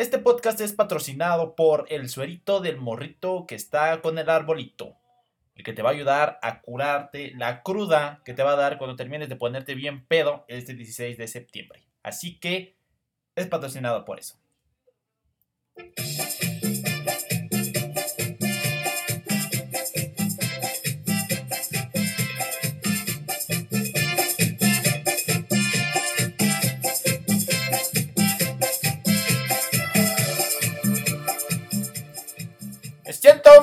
Este podcast es patrocinado por el suerito del morrito que está con el arbolito. El que te va a ayudar a curarte la cruda que te va a dar cuando termines de ponerte bien pedo este 16 de septiembre. Así que es patrocinado por eso.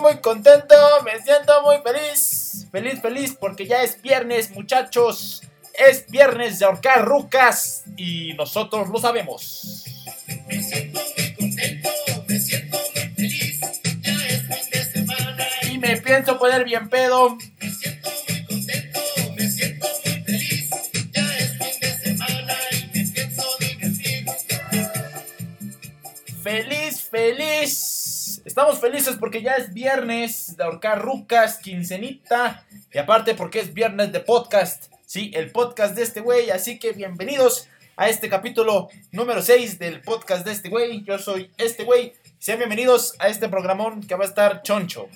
Muy contento, me siento muy feliz. Feliz, feliz, porque ya es viernes, muchachos. Es viernes de ahorcar rucas y nosotros lo sabemos. Me siento muy contento, me siento muy feliz. Ya es fin de semana Y me pienso poner bien pedo. me siento muy contento, me siento muy feliz. Ya es fin de semana y me pienso divertir. Feliz, feliz. Estamos felices porque ya es viernes de ahorcar rucas, quincenita. Y aparte porque es viernes de podcast. Sí, el podcast de este güey. Así que bienvenidos a este capítulo número 6 del podcast de este güey. Yo soy este güey. Sean bienvenidos a este programón que va a estar choncho.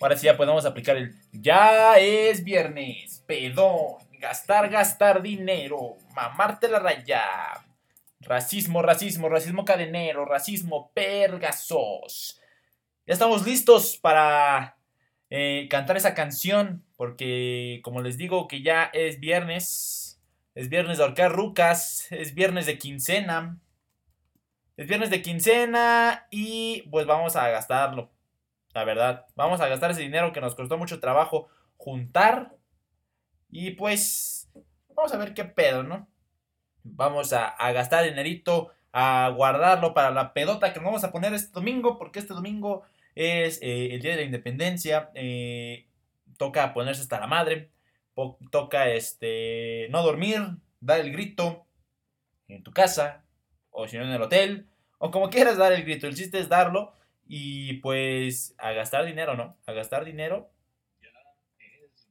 Ahora sí ya podemos aplicar el ya es viernes, pedón, gastar, gastar dinero, mamarte la raya. Racismo, racismo, racismo cadenero, racismo pergasos. Ya estamos listos para eh, cantar esa canción porque como les digo que ya es viernes, es viernes de ahorcar rucas, es viernes de quincena. Es viernes de quincena y pues vamos a gastarlo. La verdad, vamos a gastar ese dinero que nos costó mucho trabajo juntar. Y pues, vamos a ver qué pedo, ¿no? Vamos a, gastar dinerito, a guardarlo para la pedota que nos vamos a poner este domingo, porque este domingo es eh, el Día de la Independencia. eh, toca ponerse hasta la madre. toca este no dormir, dar el grito en tu casa, o si no en el hotel, o como quieras dar el grito. El chiste es darlo. Y pues a gastar dinero, ¿no? A gastar dinero.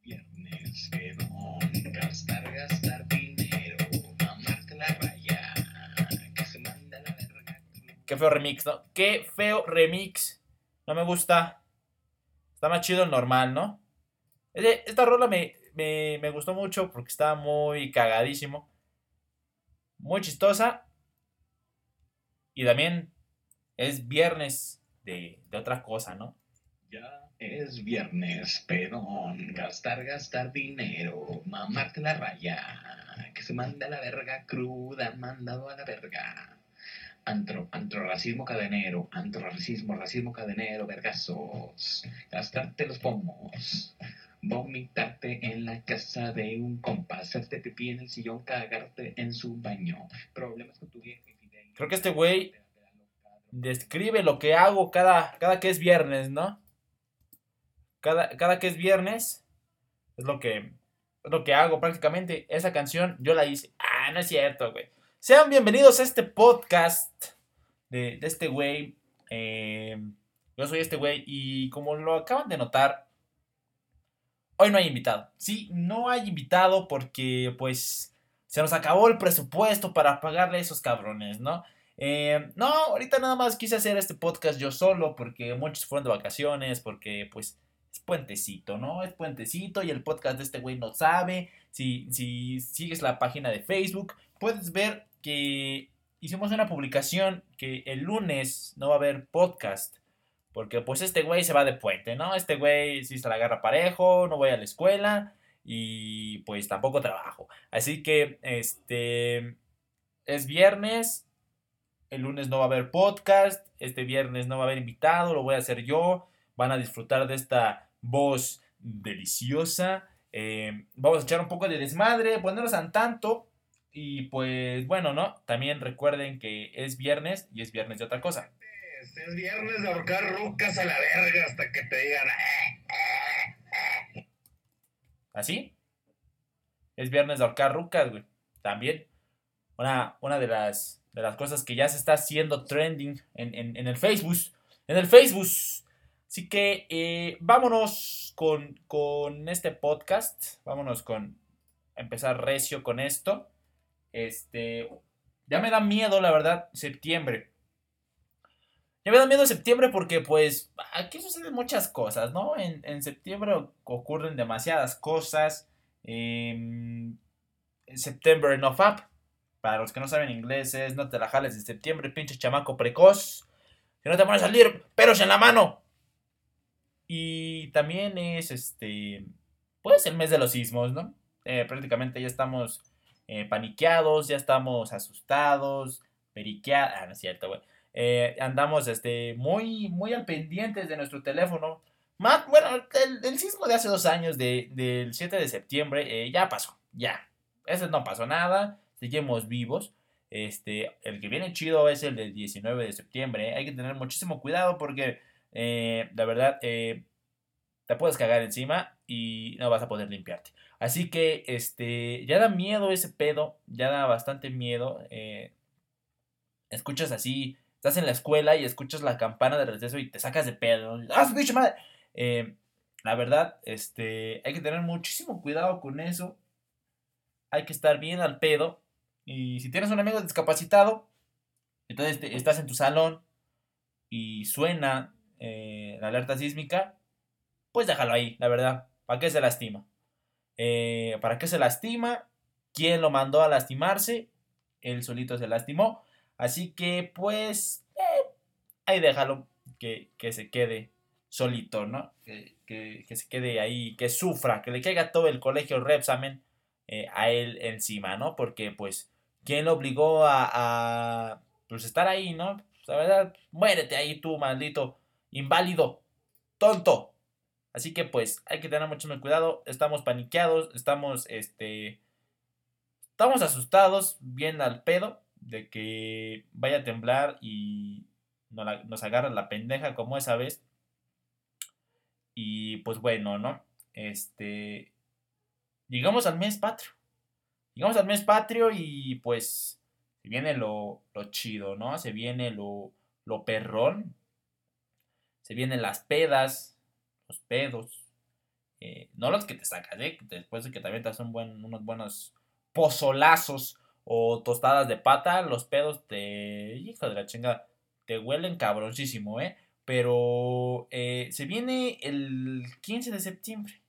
Es viernes, pedón, gastar, gastar dinero, mamarte la raya, que se manda la verga. Qué feo remix, ¿no? Qué feo remix. No me gusta. Está más chido el normal, ¿no? Esta rola me, me, me gustó mucho porque está muy cagadísimo. Muy chistosa. Y también es viernes de, de otra cosa, ¿no? Ya es viernes, pedón, gastar, gastar dinero, mamarte la raya, que se manda la verga cruda, mandado a la verga. Antro, antro, racismo cadenero, antro, racismo, racismo cadenero, vergazos, gastarte los pomos, vomitarte en la casa de un compa, hacerte pipí en el sillón, cagarte en su baño, problemas con tu vieja. Creo que este güey Describe lo que hago cada, cada que es viernes, ¿no? Cada, cada que es viernes es lo que, es lo que hago prácticamente. Esa canción yo la hice. Ah, no es cierto, güey. Sean bienvenidos a este podcast de, este güey. Eh, yo soy este güey y como lo acaban de notar, hoy no hay invitado. Sí, no hay invitado porque pues se nos acabó el presupuesto para pagarle a esos cabrones, ¿no? Eh, no, ahorita nada más quise hacer este podcast yo solo porque muchos fueron de vacaciones, porque pues es puentecito, ¿no? Es puentecito y el podcast de este güey no sabe. Si, si sigues la página de Facebook, puedes ver que hicimos una publicación que el lunes no va a haber podcast. Porque pues este güey se va de puente, ¿no? Este güey sí se la agarra parejo, no voy a la escuela y pues tampoco trabajo. Así que este es viernes, el lunes no va a haber podcast, este viernes no va a haber invitado, lo voy a hacer yo. Van a disfrutar de esta voz deliciosa. Eh, vamos a echar un poco de desmadre, ponernos al tanto. Y pues bueno, ¿no? También recuerden que es viernes y es viernes de otra cosa. Es viernes de ahorcar rucas a la verga hasta que te digan. "Eh". ¿Así? Es viernes de ahorcar rucas, güey. También. Una, una de, las, de las cosas que ya se está haciendo trending en, en- en el Facebook. En el Facebook. Así que eh, vámonos con, con este podcast. Vámonos con empezar recio con esto. Este, ya me da miedo, la verdad, septiembre. Ya me da miedo septiembre porque, pues, aquí suceden muchas cosas, ¿no? En, septiembre ocurren demasiadas cosas. Eh, September no Up. Para los que no saben inglés es no te la jales de septiembre, pinche chamaco precoz. Que no te van a salir pelos en la mano. Y también es este. Pues el mes de los sismos, ¿no? Eh, prácticamente ya estamos eh, paniqueados, ya estamos asustados, periqueados. Ah, no es cierto, güey. Eh, andamos este, muy, muy al pendientes de nuestro teléfono. Más, bueno, el, sismo de hace dos años, del 7 de septiembre, ya pasó, ya. Ese no pasó nada, seguimos vivos. Este, el que viene chido es el del 19 de septiembre. Hay que tener muchísimo cuidado porque, la verdad, te puedes cagar encima y no vas a poder limpiarte. Así que, este, ya da miedo ese pedo, ya da bastante miedo. Eh, escuchas así, estás en la escuela y escuchas la campana de receso y te sacas de pedo. ¡Ah, bicho madre! Eh, la verdad, este, hay que tener muchísimo cuidado con eso. Hay que estar bien al pedo. Y si tienes un amigo discapacitado, entonces estás en tu salón y suena eh, la alerta sísmica, pues déjalo ahí, la verdad. ¿Para qué se lastima? Eh, ¿Para qué se lastima? ¿Quién lo mandó a lastimarse? Él solito se lastimó. Así que, pues, eh, ahí déjalo que, se quede solito, ¿no? Que, se quede ahí, que sufra, que le caiga todo el colegio Repsamen a él encima, ¿no? Porque, pues, ¿quién lo obligó a, a pues, estar ahí, ¿no? La verdad, muérete ahí tú, maldito inválido, tonto. Así que pues hay que tener mucho más cuidado. Estamos paniqueados, estamos, este, estamos asustados, bien al pedo de que vaya a temblar y nos, agarra la pendeja como esa vez. Y pues bueno, ¿no? Este, llegamos al mes patrio. Llegamos al mes patrio y pues se viene lo, lo chido, ¿no? Se viene lo, lo perrón. Se vienen las pedas, los pedos. Eh, no los que te sacas, ¿eh? Después de que también te hacen unos buenos pozolazos o tostadas de pata, los pedos te. Hijo de la chingada. Te huelen cabroncísimo, ¿eh? Pero eh, se viene el 15 de septiembre.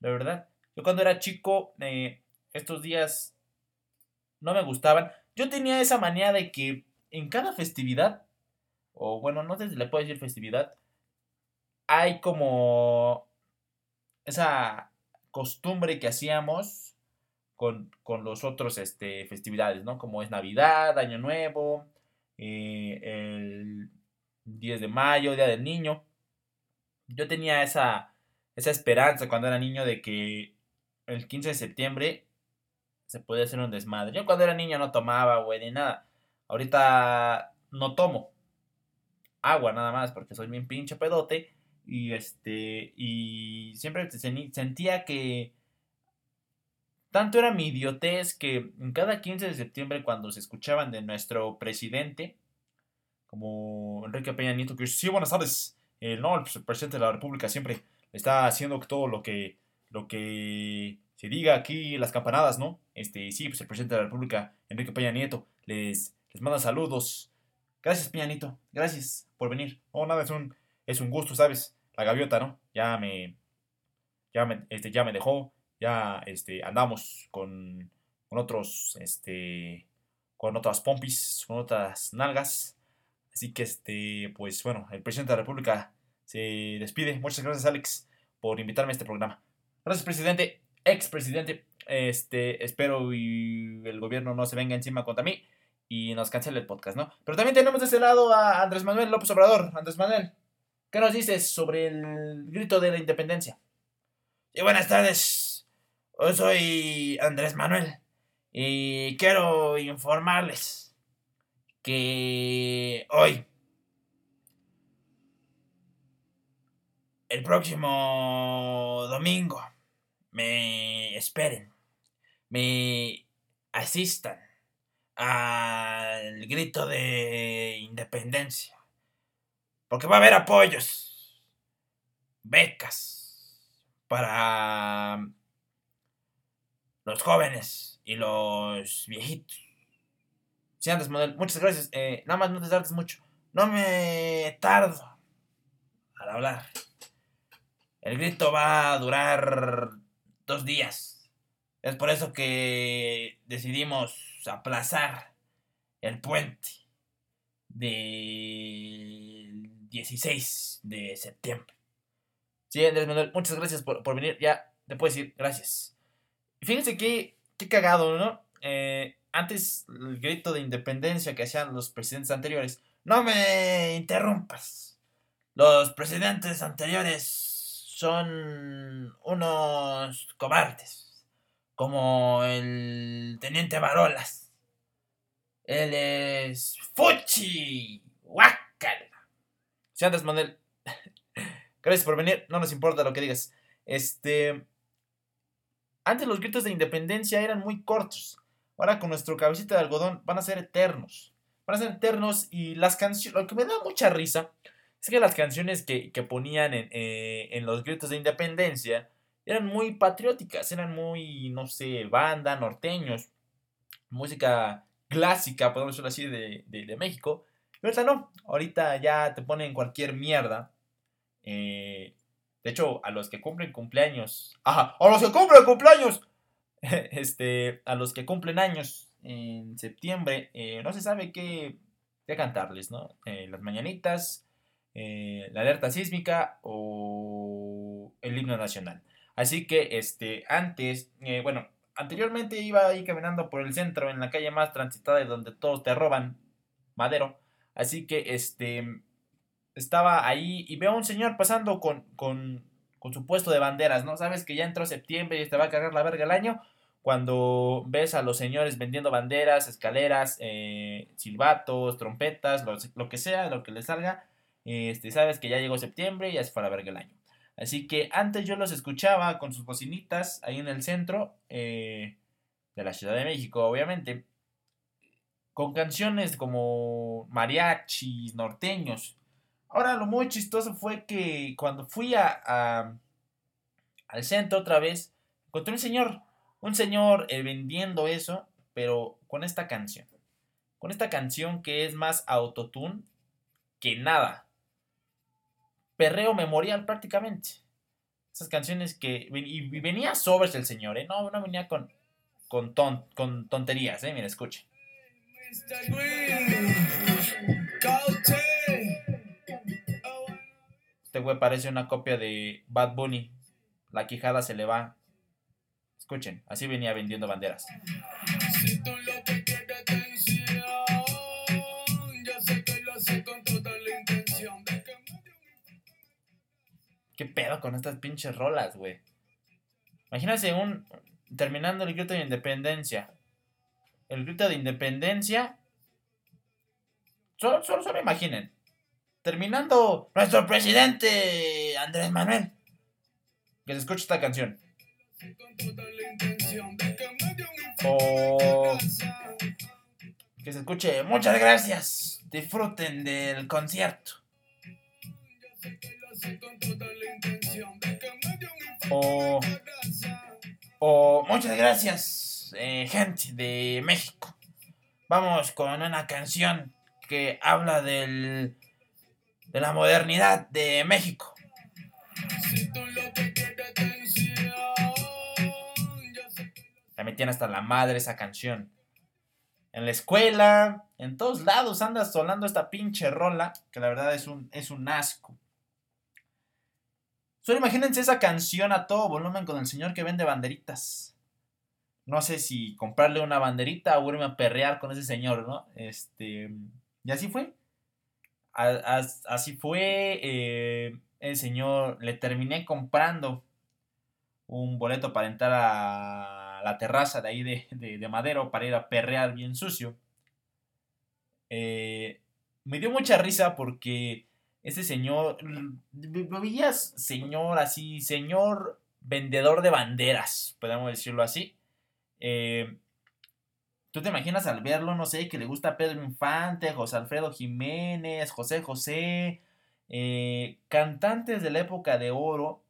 La verdad. Yo cuando era chico, eh, estos días no me gustaban. Yo tenía esa manía de que en cada festividad, o bueno, no sé si le puedo decir festividad, hay como esa costumbre que hacíamos con, los otros este, festividades, ¿no? Como es Navidad, Año Nuevo, eh, el 10 de mayo, Día del Niño. Yo tenía esa, esa esperanza cuando era niño de que el 15 de septiembre se podía hacer un desmadre. Yo cuando era niño no tomaba, güey, ni nada. Ahorita no tomo agua nada más porque soy bien pinche pedote. Y este. Y siempre sentía que. Tanto era mi idiotez que cada 15 de septiembre, cuando se escuchaban de nuestro presidente, como Enrique Peña Nieto, que sí, buenas tardes. no, pues, el presidente de la República siempre está haciendo todo lo que, lo que se diga aquí, las campanadas, ¿no? Este, sí, pues el presidente de la República, Enrique Peña Nieto, les, les manda saludos. Gracias, Peña Nieto. Gracias por venir. Oh, nada, es un, es un gusto, ¿sabes? la gaviota, ¿no? Ya me, ya me, este, ya me dejó, ya este, andamos con, con otros, este, con otras pompis, con otras nalgas. Así que, este, pues bueno, el presidente de la República se despide. Muchas gracias, Alex, por invitarme a este programa. Gracias, presidente, ex presidente. Este, espero y el gobierno no se venga encima contra mí y nos cancele el podcast, ¿no? Pero también tenemos de ese lado a Andrés Manuel López Obrador. Andrés Manuel, ¿Qué nos dices sobre el grito de la independencia? Sí, buenas tardes. Yo soy Andrés Manuel y quiero informarles que hoy, el próximo domingo, me esperen, me asistan al grito de independencia porque va a haber apoyos, becas, para los jóvenes y los viejitos. Sí, muchas gracias. Eh, nada más no te tardes mucho. No me tardo al hablar. El grito va a durar dos días. Es por eso que decidimos aplazar el puente del 16 de septiembre. Sí, Andrés Manuel, muchas gracias por, por venir. Ya te puedo decir gracias. Fíjense que, qué cagado, ¿no? Eh, antes el grito de independencia que hacían los presidentes anteriores. No me interrumpas. Los presidentes anteriores son unos cobardes. Como el teniente Barolas. Él es Fuchi. Guácala. Antes, Manuel. Gracias por venir. No nos importa lo que digas. Este. Antes los gritos de independencia eran muy cortos. Ahora con nuestro cabecita de algodón van a ser eternos. Van a ser eternos y las canciones... Lo que me da mucha risa es que las canciones que, ponían en, eh, en, los gritos de independencia eran muy patrióticas, eran muy, no sé, banda, norteños, música clásica, podemos decirlo así, de, de, México. Pero ahorita no, ahorita ya te ponen cualquier mierda. Eh, de hecho, a los que cumplen cumpleaños. ¡Ajá! ¡A los que cumplen cumpleaños! este, a los que cumplen años en septiembre, eh, no se sabe qué, qué cantarles, ¿no? Eh, las mañanitas, la alerta sísmica o el himno nacional. Así que, este, antes, bueno, anteriormente iba ahí caminando por el centro, en la calle más transitada, donde todos te roban madero. Así que, este, estaba ahí y veo a un señor pasando con, con, con su puesto de banderas, ¿no? Sabes que ya entró septiembre y te va a cargar la verga el año. Cuando ves a los señores vendiendo banderas, escaleras, eh, silbatos, trompetas, lo, que sea, lo que les salga, este, sabes que ya llegó septiembre y ya se fue a la verga el año. Así que antes yo los escuchaba con sus bocinitas ahí en el centro eh, de la Ciudad de México, obviamente, con canciones como mariachis, norteños, Ahora, lo muy chistoso fue que cuando fui a, al centro otra vez, encontré un señor, un señor eh, vendiendo eso, pero con esta canción. Con esta canción que es más autotune que nada. Perreo memorial prácticamente. Esas canciones que... Y, venía sobres el señor, ¿eh? No, no venía con, con, con tonterías, ¿eh? Mira, escuche. Este güey parece una copia de Bad Bunny. La quijada se le va. Escuchen, así venía vendiendo banderas. ¿Qué pedo con estas pinches rolas, güey? Imagínense un. Terminando el grito de independencia. El grito de independencia. Solo, solo, solo imaginen terminando nuestro presidente Andrés Manuel. Que se escuche esta canción. O que se escuche, muchas gracias, disfruten del concierto. O, o muchas gracias, eh, gente de México. Vamos con una canción que habla del de la modernidad de México. La metían hasta la madre esa canción. En la escuela, en todos lados andas sonando esta pinche rola, que la verdad es un, es un asco. Solo imagínense esa canción a todo volumen con el señor que vende banderitas. No sé si comprarle una banderita o irme a perrear con ese señor, ¿no? Este. Y así fue así fue. Eh, el señor le terminé comprando un boleto para entrar a la terraza de ahí de, Madero para ir a perrear bien sucio. Eh, me dio mucha risa porque ese señor, lo veías señor así, señor vendedor de banderas, podemos decirlo así. Eh, ¿Tú te imaginas al verlo, no sé, que le gusta Pedro Infante, José Alfredo Jiménez, José José, eh, cantantes de la época de oro,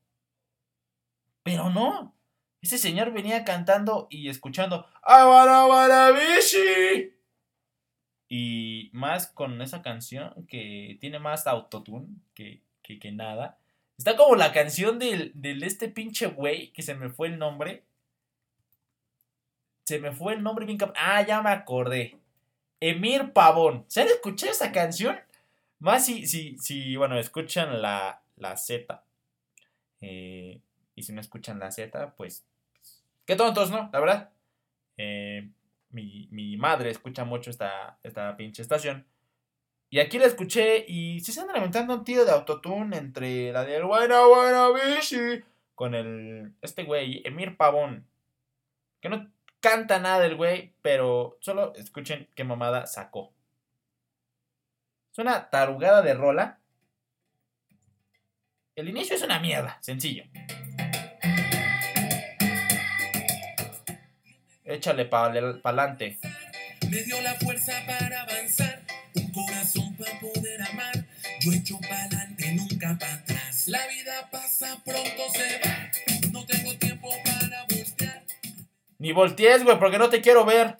Pero no. Ese señor venía cantando y escuchando Abarabarabishi. Y más con esa canción que tiene más autotune que, que, que nada. Está como la canción del, del este pinche güey que se me fue el nombre. Se me fue el nombre bien Ah, ya me acordé. Emir Pavón. ¿Se han escuchado esa canción? Más si, si, si bueno, escuchan la, la Z. Eh, y si no escuchan la Z, pues. Qué tontos, ¿no? La verdad. Eh, mi, mi, madre escucha mucho esta, esta pinche estación. Y aquí la escuché y se están lamentando un tiro de autotune entre la del Buena Buena Bici con el. Este güey, Emir Pavón. Que no canta nada el güey, pero solo escuchen qué mamada sacó. Es una tarugada de rola. El inicio es una mierda, sencillo. Échale para adelante. Me dio la fuerza para avanzar, un corazón para poder amar. Yo echo para adelante, nunca para atrás. La vida pasa, pronto se va. No tengo tiempo para buscar. Ni voltees, güey, porque no te quiero ver.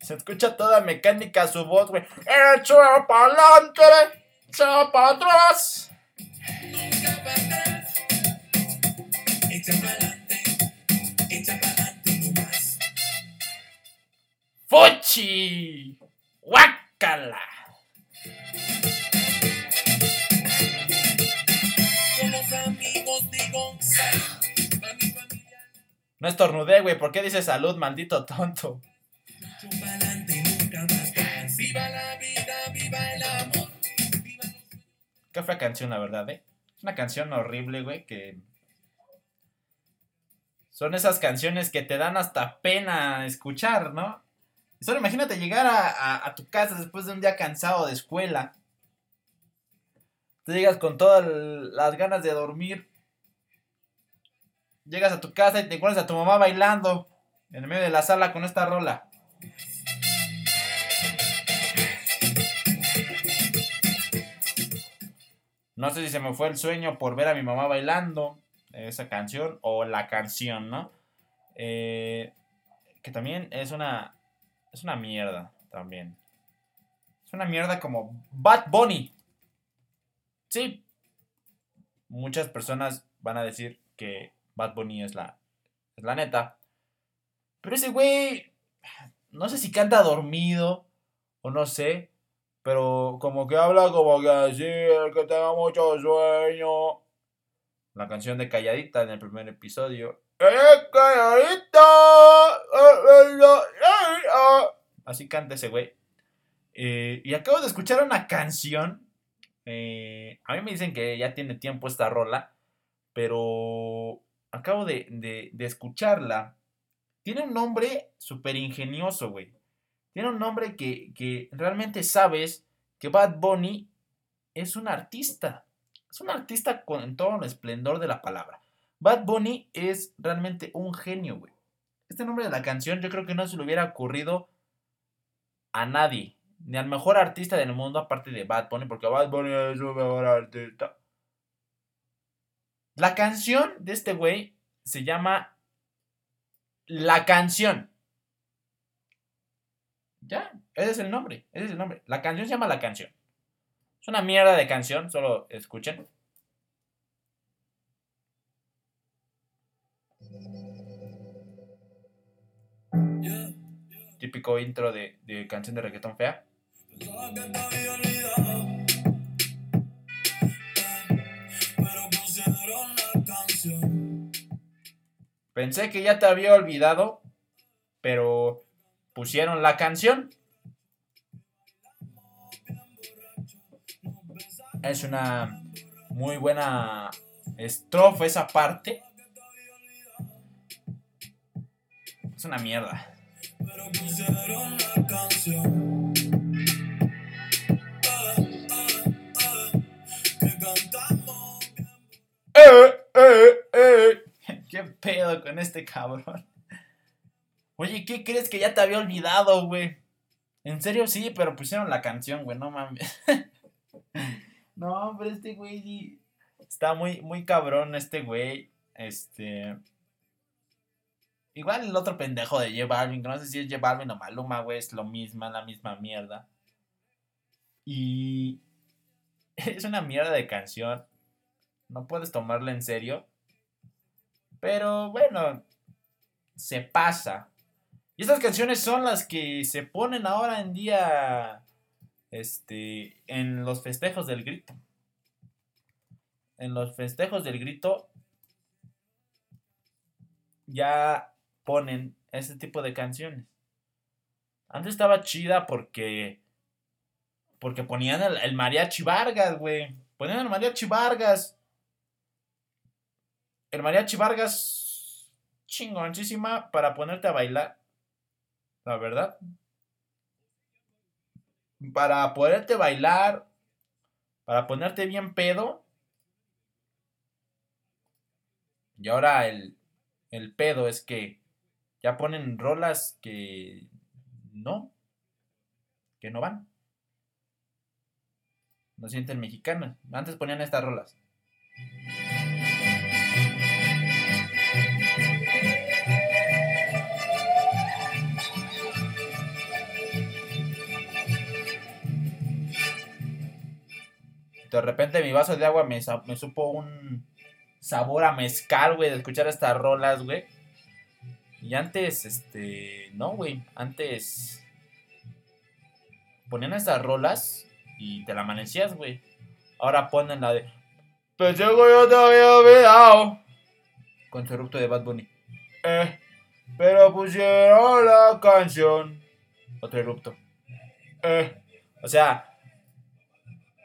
Se escucha toda mecánica su voz, güey. Echa para adelante, echa para atrás. Nunca para atrás. Echa para adelante, echa para adelante nomás. ¡Fuchi! ¡Guácala! No estornudé, güey. ¿Por qué dices salud, maldito tonto? Qué fue canción, la verdad, ¿eh? Es una canción horrible, güey, que... Son esas canciones que te dan hasta pena escuchar, ¿no? Solo imagínate llegar a, tu casa después de un día cansado de escuela. Te llegas con todas las ganas de dormir. Llegas a tu casa y te encuentras a tu mamá bailando en medio de la sala con esta rola. No sé si se me fue el sueño por ver a mi mamá bailando esa canción o la canción, ¿no? Eh, que también es una es una mierda también. Es una mierda como Bad Bunny. Sí. Muchas personas van a decir que Bad Bunny es la, es la neta. Pero ese güey, no sé si canta dormido o no sé. Pero como que habla como que así, el que tenga mucho sueño. La canción de Calladita en el primer episodio. calladita! Así canta ese güey. Eh, y acabo de escuchar una canción. Eh, a mí me dicen que ya tiene tiempo esta rola. Pero acabo de, de, de escucharla. Tiene un nombre súper ingenioso, güey. Tiene un nombre que, realmente sabes que Bad Bunny es un artista. Es un artista con todo el esplendor de la palabra. Bad Bunny es realmente un genio, güey. Este nombre de la canción yo creo que no se le hubiera ocurrido a nadie. Ni al mejor artista del mundo aparte de Bad Bunny, porque Bad Bunny es su mejor artista. La canción de este güey se llama La canción. Ya, ese es el nombre, ese es el nombre. La canción se llama La Canción. Es una mierda de canción, solo escuchen. Típico intro de, de canción de reggaetón fea. Pensé que ya te había olvidado, pero pusieron la canción. Es una muy buena estrofa esa parte. Es una mierda. Eh, eh, eh. ¿Qué pedo con este cabrón? Oye, ¿qué crees que ya te había olvidado, güey? En serio, sí, pero pusieron la canción, güey, no mames. no, pero este güey está muy, muy cabrón, este güey. Este. Igual el otro pendejo de J Balvin, que no sé si es J Balvin o Maluma, güey, es lo mismo, la misma mierda. Y. Es una mierda de canción. No puedes tomarla en serio. Pero bueno, se pasa. Estas canciones son las que se ponen ahora en día este, en los festejos del grito. En los festejos del grito ya ponen este tipo de canciones. Antes estaba chida porque porque ponían el, el mariachi Vargas, güey. Ponían el mariachi Vargas. El mariachi Vargas chingoncísima para ponerte a bailar la verdad. Para poderte bailar, para ponerte bien pedo. Y ahora el, el pedo es que ya ponen rolas que no, que no van. No sienten mexicanos. Antes ponían estas rolas. De repente mi vaso de agua me, supo un sabor a mezcal, güey, de escuchar estas rolas, güey. Y antes, este, no, güey, antes ponían estas rolas y te la amanecías, güey. Ahora ponen la de que yo te había olvidado. Con su eructo de Bad Bunny. Eh, pero pusieron la canción. Otro erupto. Eh, o sea,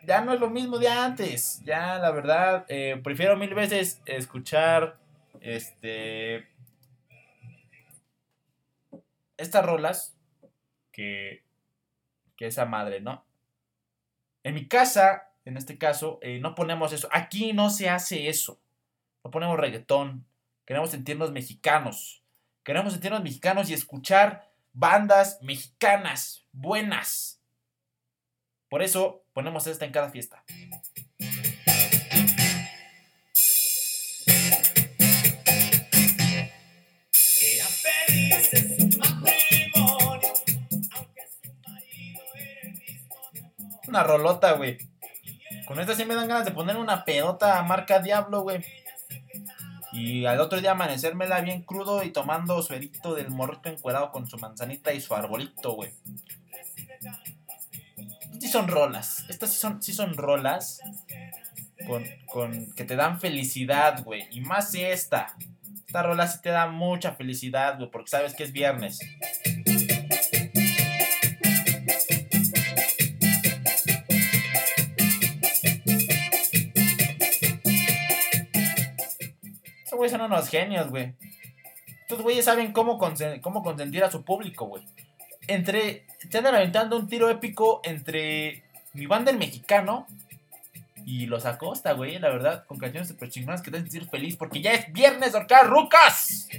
ya no es lo mismo de antes. Ya, la verdad, eh, prefiero mil veces escuchar este estas rolas que, que esa madre, ¿no? En mi casa, en este caso, eh, no ponemos eso. Aquí no se hace eso. No ponemos reggaetón. Queremos sentirnos mexicanos. Queremos sentirnos mexicanos y escuchar bandas mexicanas buenas. Por eso Ponemos esta en cada fiesta. Una rolota, güey. Con esta sí me dan ganas de poner una pedota marca Diablo, güey. Y al otro día amanecérmela bien crudo y tomando suerito del morrito encuerado con su manzanita y su arbolito, güey son rolas. Estas sí son, sí son rolas con, con, que te dan felicidad, güey. Y más esta. Esta rola sí te da mucha felicidad, güey, porque sabes que es viernes. Estos güeyes son unos genios, güey. Estos güeyes saben cómo, cómo consentir a su público, güey entre. Te andan aventando un tiro épico entre mi banda el mexicano y los Acosta, güey, la verdad, con canciones super chingonas que te hacen sentir feliz porque ya es viernes, Orcar Rucas.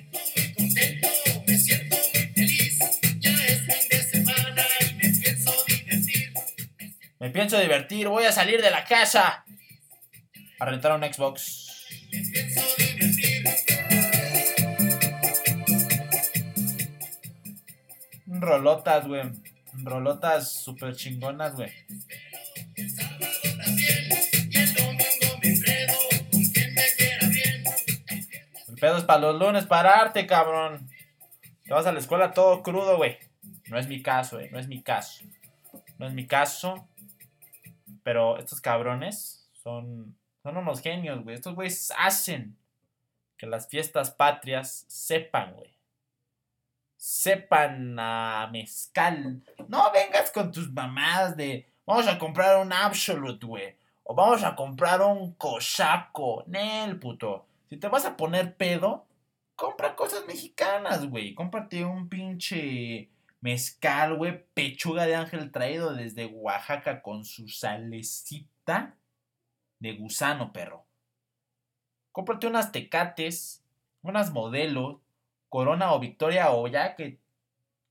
Me pienso divertir, voy a salir de la casa a rentar un Xbox. Rolotas, güey. Rolotas super chingonas, güey. El pedo es para los lunes, pararte, cabrón. Te vas a la escuela todo crudo, güey. No es mi caso, güey. No es mi caso. No es mi caso. Pero estos cabrones son, son unos genios, güey. Estos güeyes hacen que las fiestas patrias sepan, güey sepan a mezcal. No vengas con tus mamadas de vamos a comprar un Absolute, güey. O vamos a comprar un Cochaco. Nel, puto. Si te vas a poner pedo, compra cosas mexicanas, güey. Cómprate un pinche mezcal, güey. Pechuga de ángel traído desde Oaxaca con su salecita de gusano, perro. Cómprate unas tecates, unas modelos, Corona o Victoria o ya que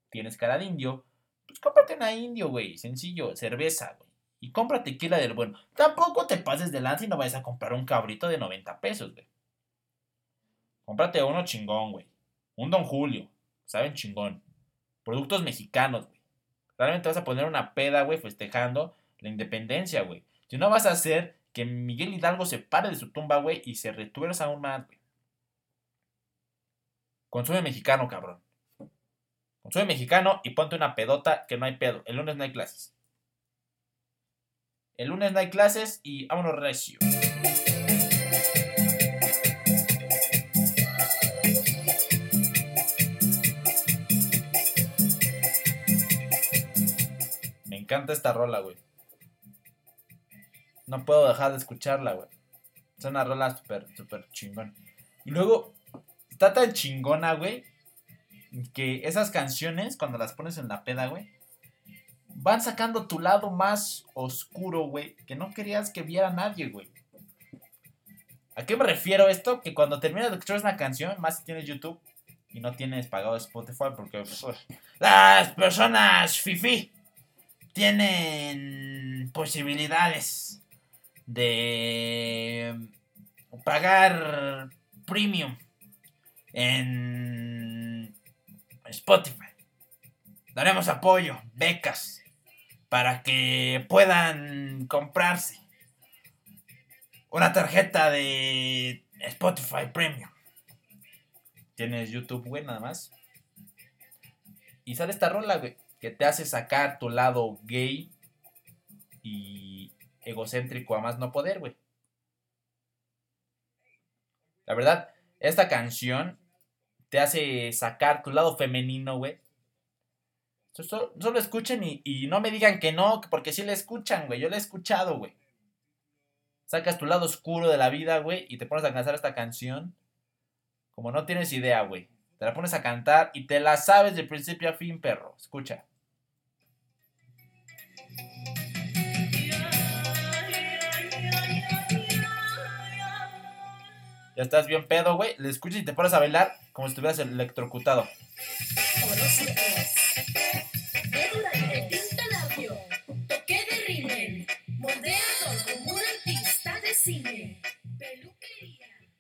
tienes cara de indio, Pues cómprate una indio, güey. Sencillo, cerveza, güey. Y compra tequila del bueno. Tampoco te pases de lanza y no vayas a comprar un cabrito de 90 pesos, güey. Cómprate uno chingón, güey. Un Don Julio. Saben chingón. Productos mexicanos, güey. Realmente vas a poner una peda, güey, festejando la independencia, güey. Si no vas a hacer que Miguel Hidalgo se pare de su tumba, güey, y se retuerza aún más, güey. Consume mexicano, cabrón. Consume mexicano y ponte una pedota que no hay pedo. El lunes no hay clases. El lunes no hay clases y vámonos recio. Me encanta esta rola, güey. No puedo dejar de escucharla, güey. Es una rola súper, súper chingón. Y luego, está tan chingona, güey, que esas canciones, cuando las pones en la peda, güey, van sacando tu lado más oscuro, güey, que no querías que viera nadie, güey. ¿A qué me refiero esto? Que cuando terminas de escuchar una canción, más si tienes YouTube y no tienes pagado Spotify, porque pues, las personas fifi tienen posibilidades de pagar premium en Spotify. Daremos apoyo, becas, para que puedan comprarse una tarjeta de Spotify Premium. Tienes YouTube, güey, nada más. Y sale esta rola, güey, que te hace sacar tu lado gay y egocéntrico a más no poder, güey. La verdad, esta canción te hace sacar tu lado femenino, güey. Solo, solo, escuchen y, y, no me digan que no, porque sí le escuchan, güey. Yo le he escuchado, güey. Sacas tu lado oscuro de la vida, güey, y te pones a cantar esta canción. Como no tienes idea, güey. Te la pones a cantar y te la sabes de principio a fin, perro. Escucha. Ya estás bien pedo, güey. Le escuchas y te pones a bailar como si estuvieras electrocutado.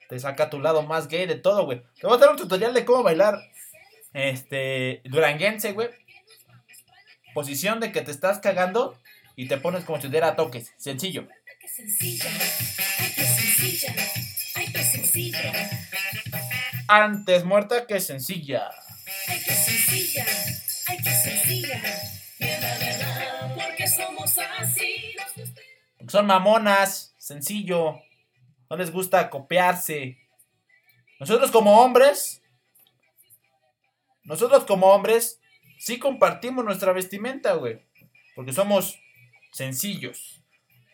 Te saca tu lado más gay de todo, güey. Te voy a dar un tutorial de cómo bailar. Este. Duranguense, güey. Posición de que te estás cagando y te pones como si te diera toques. Sencillo. Antes muerta que sencilla. Ay, que sencilla. Ay, que sencilla. Porque somos así. Son mamonas. Sencillo. No les gusta copiarse. Nosotros como hombres. Nosotros como hombres. Sí compartimos nuestra vestimenta, güey. Porque somos sencillos.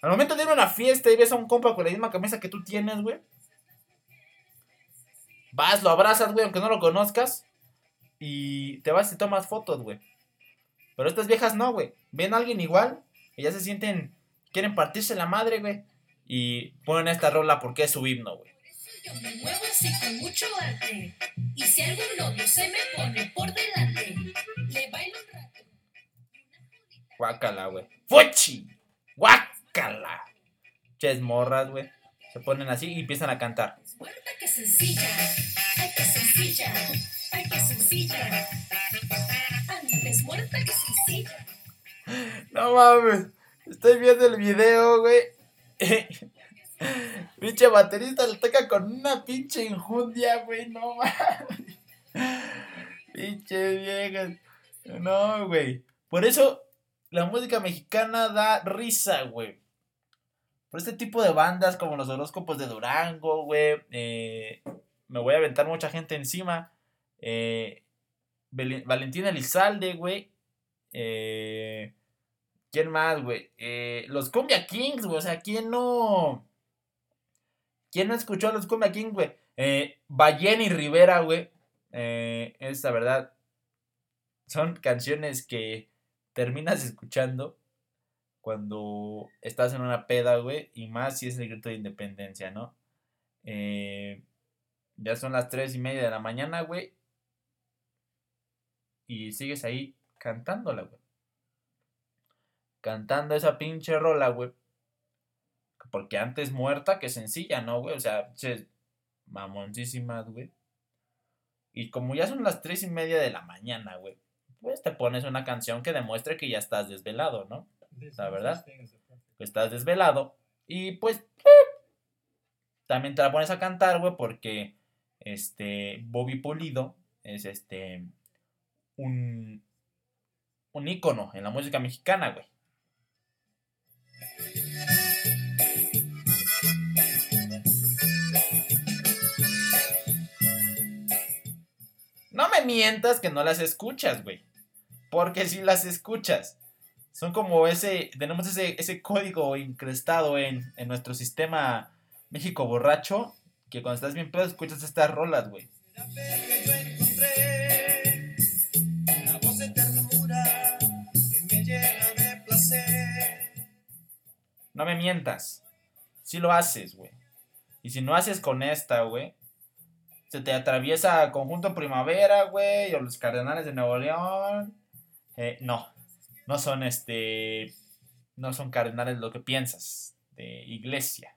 Al momento de ir a una fiesta y ves a un compa con la misma camisa que tú tienes, güey. Vas, lo abrazas, güey, aunque no lo conozcas. Y te vas y tomas fotos, güey. Pero estas viejas no, güey. Ven a alguien igual. Y ya se sienten. Quieren partirse la madre, güey. Y ponen esta rola porque es su himno, güey. Yo me muevo así con mucho arte. Y si algún se me pone por delante, le bailo un rato. Guácala, güey. ¡Fuchi! ¡Guácala! Ches morras, güey. Se ponen así y empiezan a cantar. Muerta que sencilla, ay que sencilla, ay que sencilla. No mames. Estoy viendo el video, güey. pinche baterista le toca con una pinche injundia, güey. No mames. pinche viejas. No, güey. Por eso la música mexicana da risa, güey. Por este tipo de bandas como los horóscopos de Durango, güey. Eh, me voy a aventar mucha gente encima. Eh, Valentina Elizalde, güey. Eh, ¿Quién más, güey? Eh, los Cumbia Kings, güey. O sea, ¿quién no. ¿Quién no escuchó los Cumbia Kings, güey? Eh, y Rivera, güey. Es la verdad. Son canciones que terminas escuchando cuando estás en una peda, güey. Y más si es el grito de independencia, ¿no? Eh, ya son las tres y media de la mañana, güey. Y sigues ahí cantándola, güey. cantando esa pinche rola, güey. Porque antes muerta que sencilla, ¿no, güey? O sea, che, mamoncísimas, güey. Y como ya son las tres y media de la mañana, güey, pues te pones una canción que demuestre que ya estás desvelado, ¿no? La verdad. Estás desvelado. Y pues, también te la pones a cantar, güey, porque este Bobby Pulido es este un, un ícono en la música mexicana, güey. No me mientas que no las escuchas, güey. Porque si las escuchas. Son como ese. Tenemos ese, ese código incrustado en, en nuestro sistema México borracho. Que cuando estás bien pedo escuchas estas rolas, güey. No me mientas. Si lo haces, güey. Y si no haces con esta, güey. Se te atraviesa Conjunto Primavera, güey. O los Cardenales de Nuevo León. Eh, no. No son este. No son cardenales lo que piensas. De iglesia.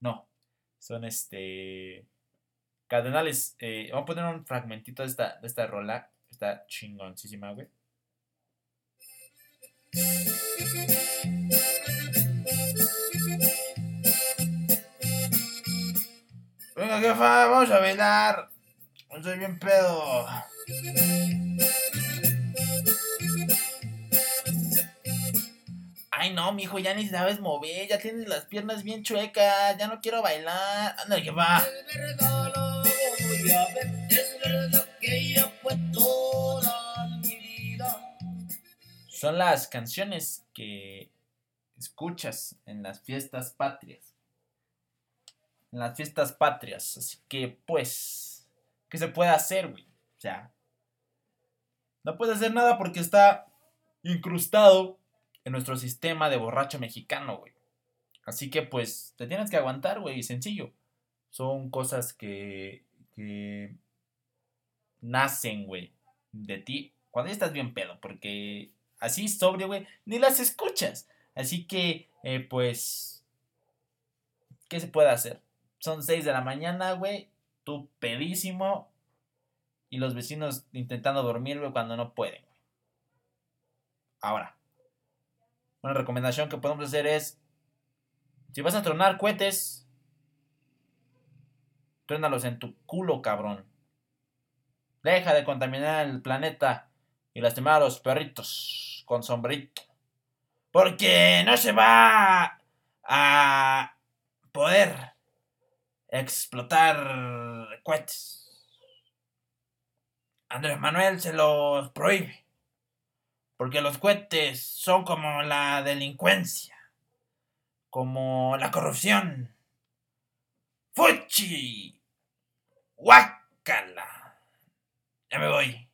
No. Son este. Cardenales. Eh, vamos a poner un fragmentito de esta, de esta rola. Está chingoncísima, güey. Venga, jefa, vamos a bailar. Estoy bien pedo. Ay, no, mijo, ya ni sabes mover, ya tienes las piernas bien chuecas, ya no quiero bailar. Anda, jefa. Son las canciones que escuchas en las fiestas patrias. En las fiestas patrias. Así que, pues, ¿qué se puede hacer, güey? O sea, no puedes hacer nada porque está incrustado en nuestro sistema de borracho mexicano, güey. Así que, pues, te tienes que aguantar, güey, sencillo. Son cosas que, que nacen, güey, de ti cuando estás bien pedo, porque así sobrio, güey, ni las escuchas. Así que, eh, pues, ¿qué se puede hacer? Son 6 de la mañana, güey, tú pedísimo y los vecinos intentando dormir, güey, cuando no pueden. Ahora, una recomendación que podemos hacer es, si vas a tronar cohetes, trónalos en tu culo, cabrón. Deja de contaminar el planeta y lastimar a los perritos con sombrito. Porque no se va a poder explotar cohetes. Andrés Manuel se los prohíbe. Porque los cohetes son como la delincuencia. Como la corrupción. ¡Fuchi! ¡Guácala! Ya me voy.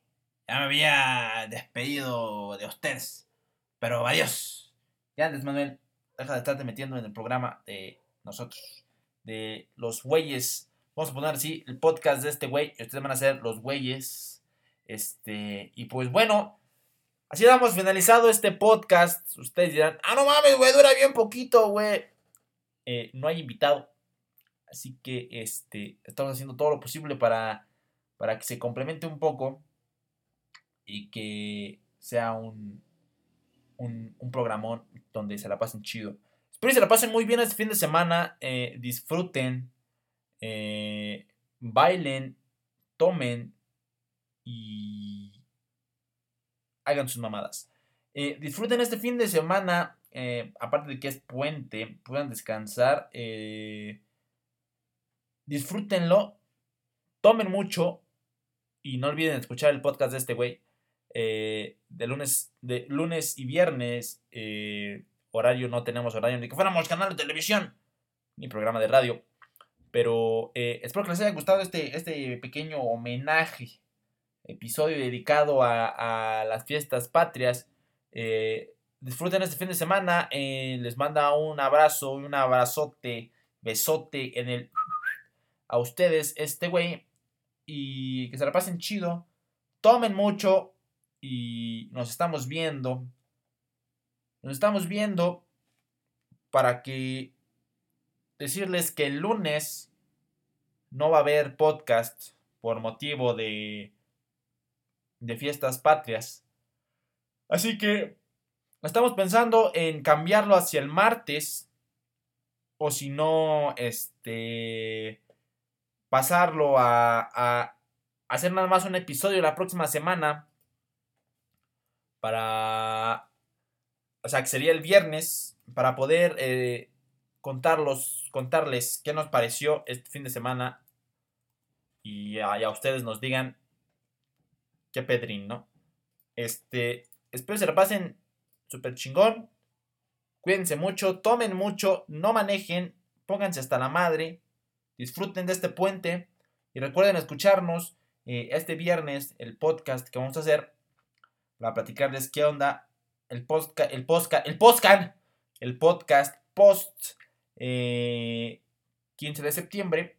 Ya me había despedido de ustedes. Pero adiós. Ya, Andrés Manuel, deja de estarte metiendo en el programa de nosotros. De los güeyes. Vamos a poner así el podcast de este güey. Ustedes van a ser los güeyes. Este. Y pues bueno. Así damos finalizado este podcast. Ustedes dirán, ah, no mames, güey, dura bien poquito, güey. Eh, no hay invitado. Así que este, estamos haciendo todo lo posible para, para que se complemente un poco y que sea un, un, un programón donde se la pasen chido. Espero que se la pasen muy bien este fin de semana. eh, disfruten, eh, bailen, tomen y hagan sus mamadas. Eh, disfruten este fin de semana. eh, aparte de que es puente, puedan descansar. eh, disfrútenlo. Tomen mucho. Y no olviden escuchar el podcast de este güey. eh, de lunes, de lunes y viernes. horario no tenemos horario ni que fuéramos canal de televisión. Ni programa de radio. Pero espero que les haya gustado este, este pequeño homenaje. Episodio dedicado a, las fiestas patrias. Eh, disfruten este fin de semana. eh, les manda un abrazo un abrazote, besote en el a ustedes, este güey. Y que se la pasen chido. Tomen mucho. Y nos estamos viendo. nos estamos viendo para que decirles que el lunes no va a haber podcast por motivo de, de fiestas patrias. Así que estamos pensando en cambiarlo hacia el martes o si no, este, pasarlo a, hacer nada más un episodio la próxima semana para, o sea, que sería el viernes, para poder eh, contarlos, contarles qué nos pareció este fin de semana y y a ustedes nos digan qué pedrín, ¿no? Este, espero se la pasen súper chingón. Cuídense mucho, tomen mucho, no manejen, pónganse hasta la madre, disfruten de este puente y recuerden escucharnos eh, este viernes el podcast que vamos a hacer para platicarles qué onda el podcast, el podcast, el podcast, el podcast post eh, 15 de septiembre.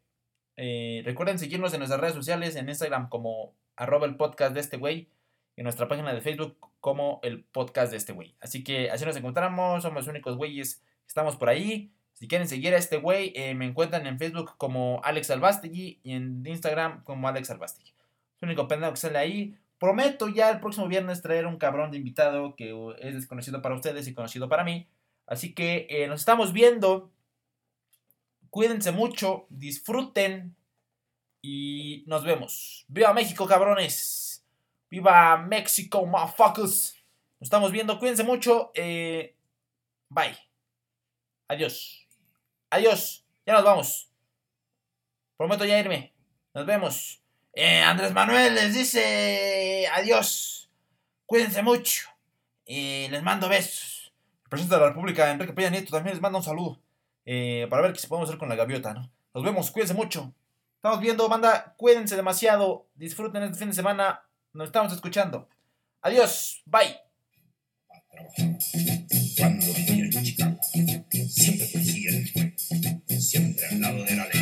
Eh, recuerden seguirnos en nuestras redes sociales, en Instagram como arroba el podcast de este güey, en nuestra página de Facebook como el podcast de este güey. Así que así nos encontramos, somos los únicos güeyes estamos por ahí. Si quieren seguir a este güey, eh, me encuentran en Facebook como Alex Albastegui y en Instagram como Alex Albastegui. Es el único pendejo que sale ahí. Prometo ya el próximo viernes traer un cabrón de invitado que es desconocido para ustedes y conocido para mí. Así que eh, nos estamos viendo. Cuídense mucho, disfruten y nos vemos. ¡Viva México, cabrones! ¡Viva México, motherfuckers! Nos estamos viendo, cuídense mucho. Eh, bye. Adiós. Adiós. Ya nos vamos. Prometo ya irme. Nos vemos. Eh, Andrés Manuel les dice adiós. Cuídense mucho. Y les mando besos. El presidente de la República, Enrique Peña Nieto, también les manda un saludo. eh, para ver qué se podemos hacer con la gaviota, ¿no? Nos vemos, cuídense mucho. Estamos viendo, banda. Cuídense demasiado. Disfruten este fin de semana. Nos estamos escuchando. Adiós. Bye. Siempre fui siempre al lado de la ley.